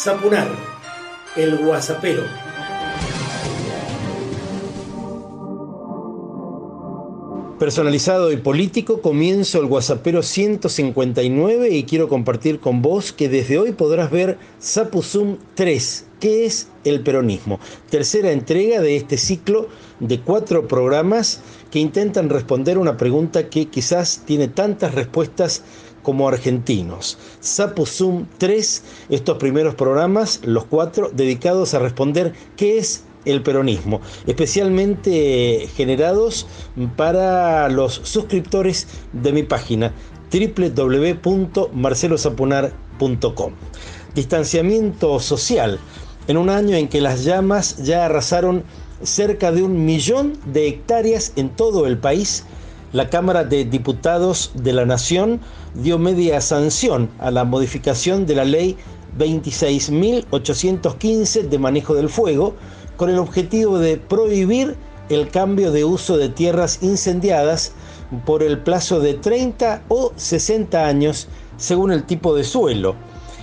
Zapunar, el guasapero. Personalizado y político, comienzo el Guasapero 159 y quiero compartir con vos que desde hoy podrás ver Zapuzum 3, que es el peronismo. Tercera entrega de este ciclo de cuatro programas que intentan responder una pregunta que quizás tiene tantas respuestas como argentinos. Zapuzum 3, estos primeros programas, los cuatro, dedicados a responder qué es el peronismo, especialmente generados para los suscriptores de mi página www.marcelosapunar.com. Distanciamiento social. En un año en que las llamas ya arrasaron cerca de un millón de hectáreas en todo el país, la Cámara de Diputados de la Nación dio media sanción a la modificación de la ley 26.815 de manejo del fuego, con el objetivo de prohibir el cambio de uso de tierras incendiadas por el plazo de 30 o 60 años según el tipo de suelo.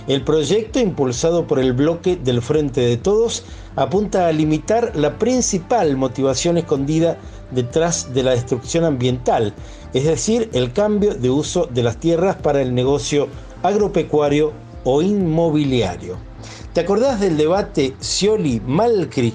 El proyecto, impulsado por el bloque del Frente de Todos, apunta a limitar la principal motivación escondida detrás de la destrucción ambiental, es decir, el cambio de uso de las tierras para el negocio agropecuario o inmobiliario. ¿Te acordás del debate Scioli-Malcri?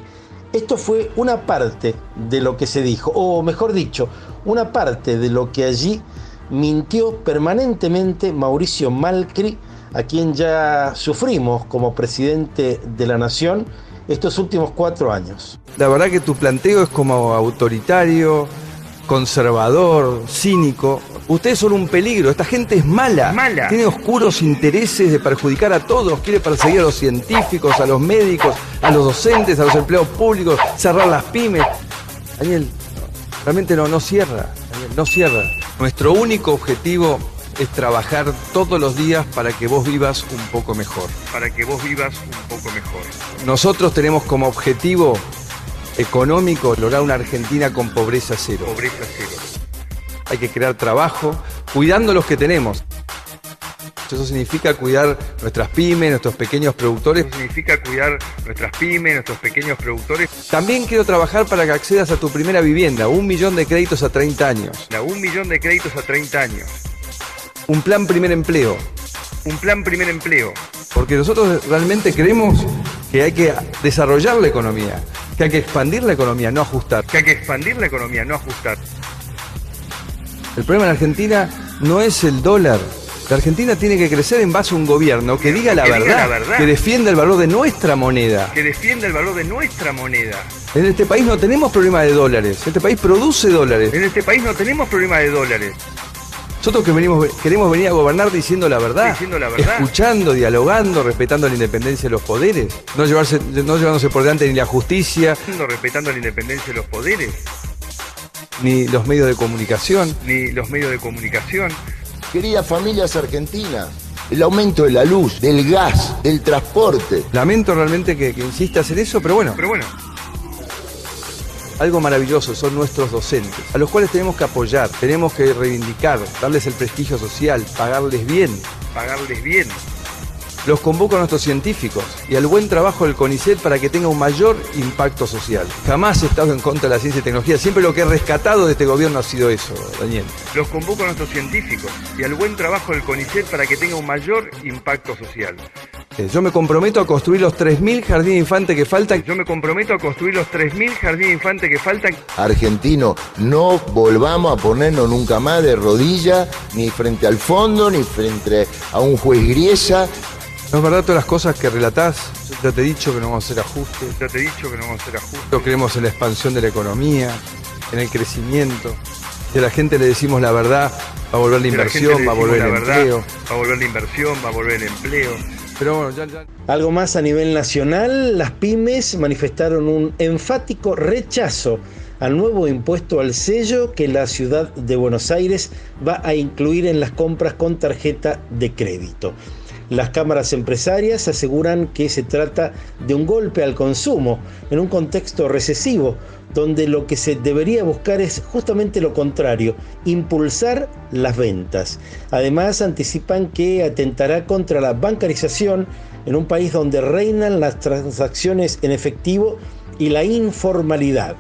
Esto fue una parte de lo que se dijo, o mejor dicho, una parte de lo que allí mintió permanentemente Mauricio Malcri, a quien ya sufrimos como presidente de la nación estos últimos cuatro años. La verdad que tu planteo es como autoritario, conservador, cínico. Ustedes son un peligro, esta gente es mala. Mala. Tiene oscuros intereses de perjudicar a todos, quiere perseguir a los científicos, a los médicos, a los docentes, a los empleados públicos, cerrar las pymes. Daniel, realmente no, no cierra, Daniel, no cierra. Nuestro único objetivo es trabajar todos los días para que vos vivas un poco mejor. Para que vos vivas un poco mejor. Nosotros tenemos como objetivo económico lograr una Argentina con pobreza cero. Pobreza cero. Hay que crear trabajo cuidando los que tenemos. Eso significa cuidar nuestras pymes, nuestros pequeños productores. Eso significa cuidar nuestras pymes, nuestros pequeños productores. También quiero trabajar para que accedas a tu primera vivienda, un millón de créditos a 30 años. A un millón de créditos a 30 años. Un plan primer empleo. Un plan primer empleo. Porque nosotros realmente creemos que hay que desarrollar la economía, que hay que expandir la economía, no ajustar. Que hay que expandir la economía, no ajustar. El problema en Argentina no es el dólar. La Argentina tiene que crecer en base a un gobierno que diga la, Que diga verdad, la verdad. que defienda el valor de nuestra moneda. Que defienda el valor de nuestra moneda. En este país no tenemos problema de dólares. Este país produce dólares. En este país no tenemos problema de dólares. Nosotros que venimos, queremos venir a gobernar diciendo la verdad, Diciendo la verdad. escuchando, dialogando, respetando la independencia de los poderes, no, llevarse, no llevándose por delante ni la justicia, Respetando la independencia de los poderes, ni los medios de comunicación. ni los medios de comunicación. Queridas familias argentinas, el aumento de la luz, del gas, del transporte. Lamento realmente que, que insistas en eso, pero bueno, Pero bueno, algo maravilloso son nuestros docentes, a los cuales tenemos que apoyar, tenemos que reivindicar, darles el prestigio social, pagarles bien. pagarles bien. Los convoco a nuestros científicos y al buen trabajo del CONICET para que tenga un mayor impacto social. Jamás he estado en contra de la ciencia y tecnología, siempre lo que he rescatado de este gobierno ha sido eso, Daniel. Los convoco a nuestros científicos y al buen trabajo del CONICET para que tenga un mayor impacto social. Eh, Yo me comprometo a construir los 3.000 jardines de infantes que faltan. Yo me comprometo a construir los 3.000 jardines de infantes que faltan. Argentino, no volvamos a ponernos nunca más de rodillas, ni frente al fondo, ni frente a un juez griesa. No es verdad todas las cosas que relatás. Yo ya te he dicho que no vamos a hacer ajustes. Ya te he dicho que no vamos a hacer ajustes. Nosotros creemos en la expansión de la economía, en el crecimiento. Si a la gente le decimos la verdad, va a volver la Si la gente inversión, va a volver el verdad, empleo. Va a volver la inversión, va a volver el empleo. Algo más a nivel nacional, las pymes manifestaron un enfático rechazo al nuevo impuesto al sello que la ciudad de Buenos Aires va a incluir en las compras con tarjeta de crédito. Las cámaras empresarias aseguran que se trata de un golpe al consumo en un contexto recesivo, donde lo que se debería buscar es justamente lo contrario, impulsar las ventas. Además, anticipan que atentará contra la bancarización en un país donde reinan las transacciones en efectivo y la informalidad.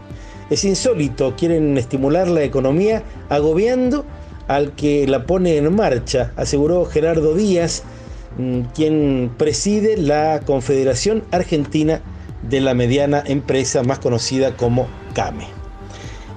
Es insólito, quieren estimular la economía agobiando al que la pone en marcha, aseguró Gerardo Díaz, mm, quien preside la Confederación Argentina de la Mediana Empresa, más conocida como CAME.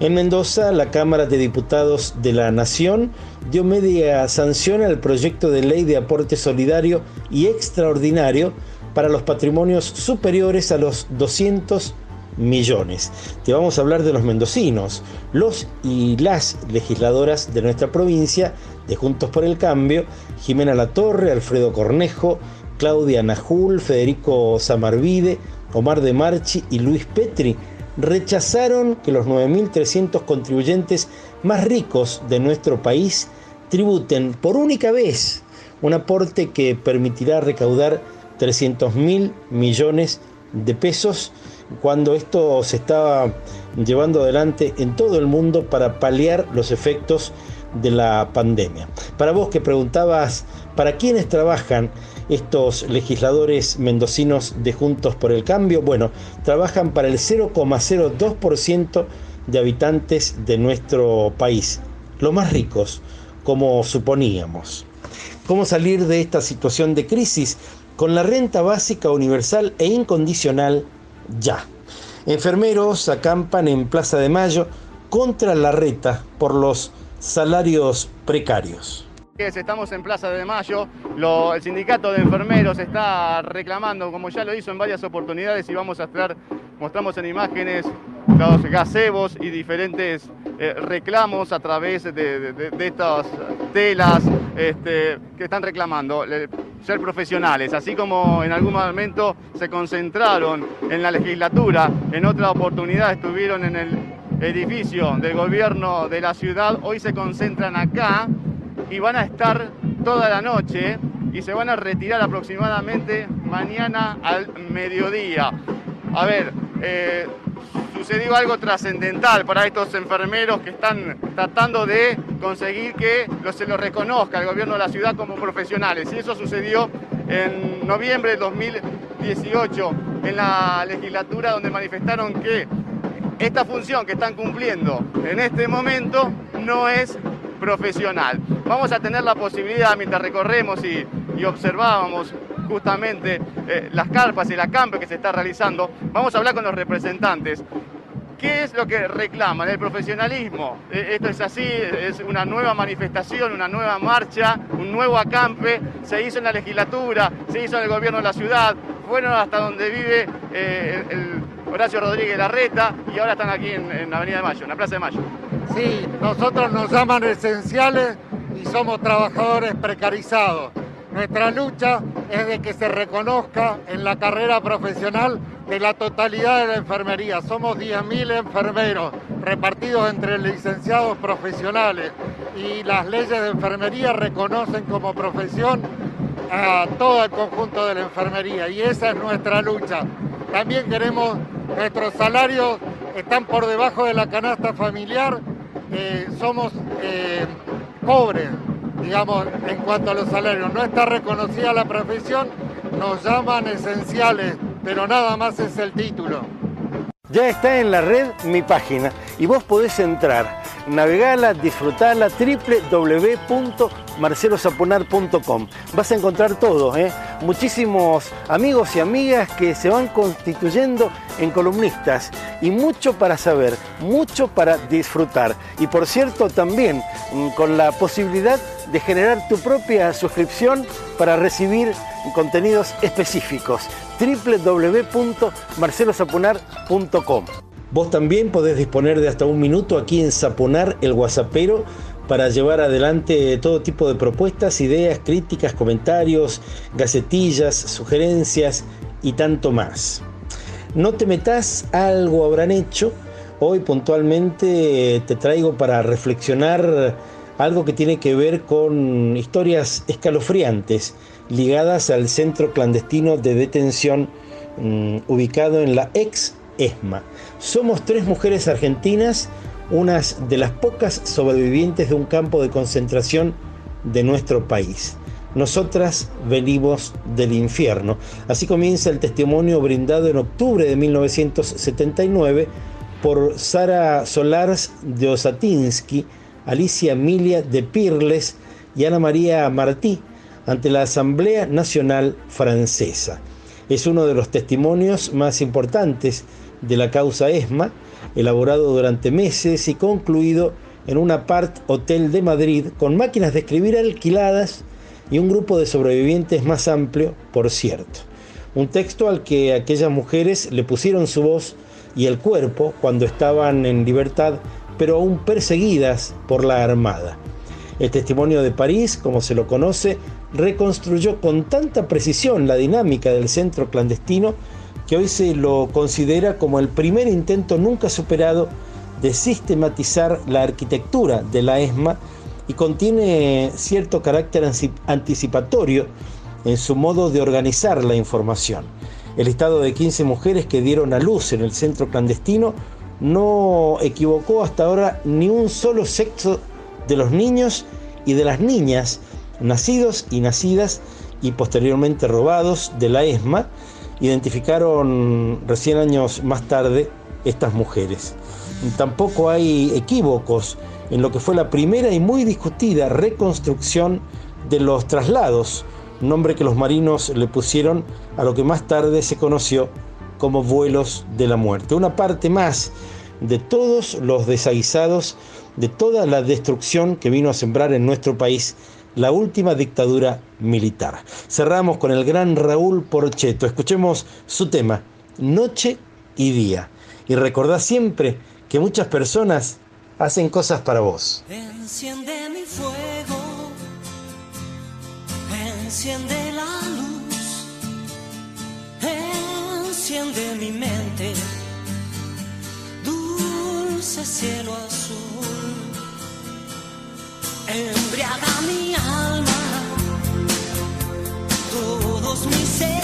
En Mendoza, la Cámara de Diputados de la Nación dio media sanción al proyecto de ley de aporte solidario y extraordinario para los patrimonios superiores a los 200 millones. Te vamos a hablar de los mendocinos, los y las legisladoras de nuestra provincia, de Juntos por el Cambio, Jimena Latorre, Alfredo Cornejo, Claudia Najul, Federico Samarvide, Omar de Marchi y Luis Petri, rechazaron que los 9.300 contribuyentes más ricos de nuestro país tributen por única vez un aporte que permitirá recaudar 300 mil millones de pesos cuando esto se estaba llevando adelante en todo el mundo para paliar los efectos de la pandemia. Para vos que preguntabas para quiénes trabajan estos legisladores mendocinos de Juntos por el Cambio, bueno, trabajan para el 0,02% de habitantes de nuestro país, los más ricos, como suponíamos. ¿Cómo salir de esta situación de crisis? Con la renta básica universal e incondicional ya. Enfermeros acampan en Plaza de Mayo contra la reta por los salarios precarios. Estamos en Plaza de Mayo, el sindicato de enfermeros está reclamando, como ya lo hizo en varias oportunidades, y vamos a estar, mostramos en imágenes los gazebos y diferentes eh, reclamos a través de, estas telas este, que están reclamando ser profesionales, así como en algún momento se concentraron en la legislatura, en otra oportunidad estuvieron en el edificio del gobierno de la ciudad, hoy se concentran acá y van a estar toda la noche y se van a retirar aproximadamente mañana al mediodía. A ver, eh, sucedió algo trascendental para estos enfermeros que están tratando de conseguir que se los reconozca el gobierno de la ciudad como profesionales. Y eso sucedió en noviembre de 2018 en la legislatura donde manifestaron que esta función que están cumpliendo en este momento no es profesional. Vamos a tener la posibilidad, mientras recorremos y, observábamos justamente eh, las carpas y la campa que se está realizando, vamos a hablar con los representantes. ¿Qué es lo que reclaman? El profesionalismo. Eh, esto es así, es una nueva manifestación, una nueva marcha, un nuevo acampe. Se hizo en la legislatura, se hizo en el gobierno de la ciudad, fueron hasta donde vive eh, Horacio Rodríguez Larreta y ahora están aquí en, en Avenida de Mayo, en la Plaza de Mayo. Sí, nosotros nos llaman esenciales y somos trabajadores precarizados. Nuestra lucha es de que se reconozca en la carrera profesional de la totalidad de la enfermería. Somos 10.000 enfermeros repartidos entre licenciados profesionales y las leyes de enfermería reconocen como profesión a todo el conjunto de la enfermería y esa es nuestra lucha. También queremos, nuestros salarios están por debajo de la canasta familiar eh, somos eh, pobres, digamos, en cuanto a los salarios. No está reconocida la profesión, nos llaman esenciales, pero nada más es el título. Ya está en la red mi página y vos podés entrar, navegala, disfrutala, www.marcelosaponar.com. Vas a encontrar todo, ¿eh? muchísimos amigos y amigas que se van constituyendo en columnistas y mucho para saber, mucho para disfrutar. Y por cierto, también mm, con la posibilidad de generar tu propia suscripción para recibir contenidos específicos www.marcelosaponar.com. Vos también podés disponer de hasta un minuto aquí en Saponar el Guasapero para llevar adelante todo tipo de propuestas, ideas, críticas, comentarios, gacetillas, sugerencias y tanto más. No te metas, algo habrán hecho. Hoy puntualmente te traigo para reflexionar algo que tiene que ver con historias escalofriantes ligadas al centro clandestino de detención mm, ubicado en la ex ESMA. Somos tres mujeres argentinas, unas de las pocas sobrevivientes de un campo de concentración de nuestro país. Nosotras venimos del infierno. Así comienza el testimonio brindado en octubre de 1979 por Sara Solars de Osatinsky, Alicia Emilia de Pirles y Ana María Martí ante la Asamblea Nacional Francesa. Es uno de los testimonios más importantes de la causa ESMA, elaborado durante meses y concluido en un apart hotel de Madrid con máquinas de escribir alquiladas y un grupo de sobrevivientes más amplio, por cierto. Un texto al que aquellas mujeres le pusieron su voz y el cuerpo cuando estaban en libertad, pero aún perseguidas por la Armada. El testimonio de París, como se lo conoce, reconstruyó con tanta precisión la dinámica del centro clandestino que hoy se lo considera como el primer intento nunca superado de sistematizar la arquitectura de la ESMA y contiene cierto carácter anticipatorio en su modo de organizar la información. El listado de 15 mujeres que dieron a luz en el centro clandestino no equivocó hasta ahora ni un solo sexo de los niños y de las niñas nacidos y nacidas y posteriormente robados de la ESMA, identificaron recién años más tarde estas mujeres. Tampoco hay equívocos en lo que fue la primera y muy discutida reconstrucción de los traslados, nombre que los marinos le pusieron a lo que más tarde se conoció como vuelos de la muerte. Una parte más de todos los desaguisados, de toda la destrucción que vino a sembrar en nuestro país la última dictadura militar. Cerramos con el gran Raúl Porcheto. Escuchemos su tema, Noche y Día. Y recordá siempre que muchas personas hacen cosas para vos. Enciende mi fuego, enciende la luz, enciende mi mente, dulce cielo azul, todos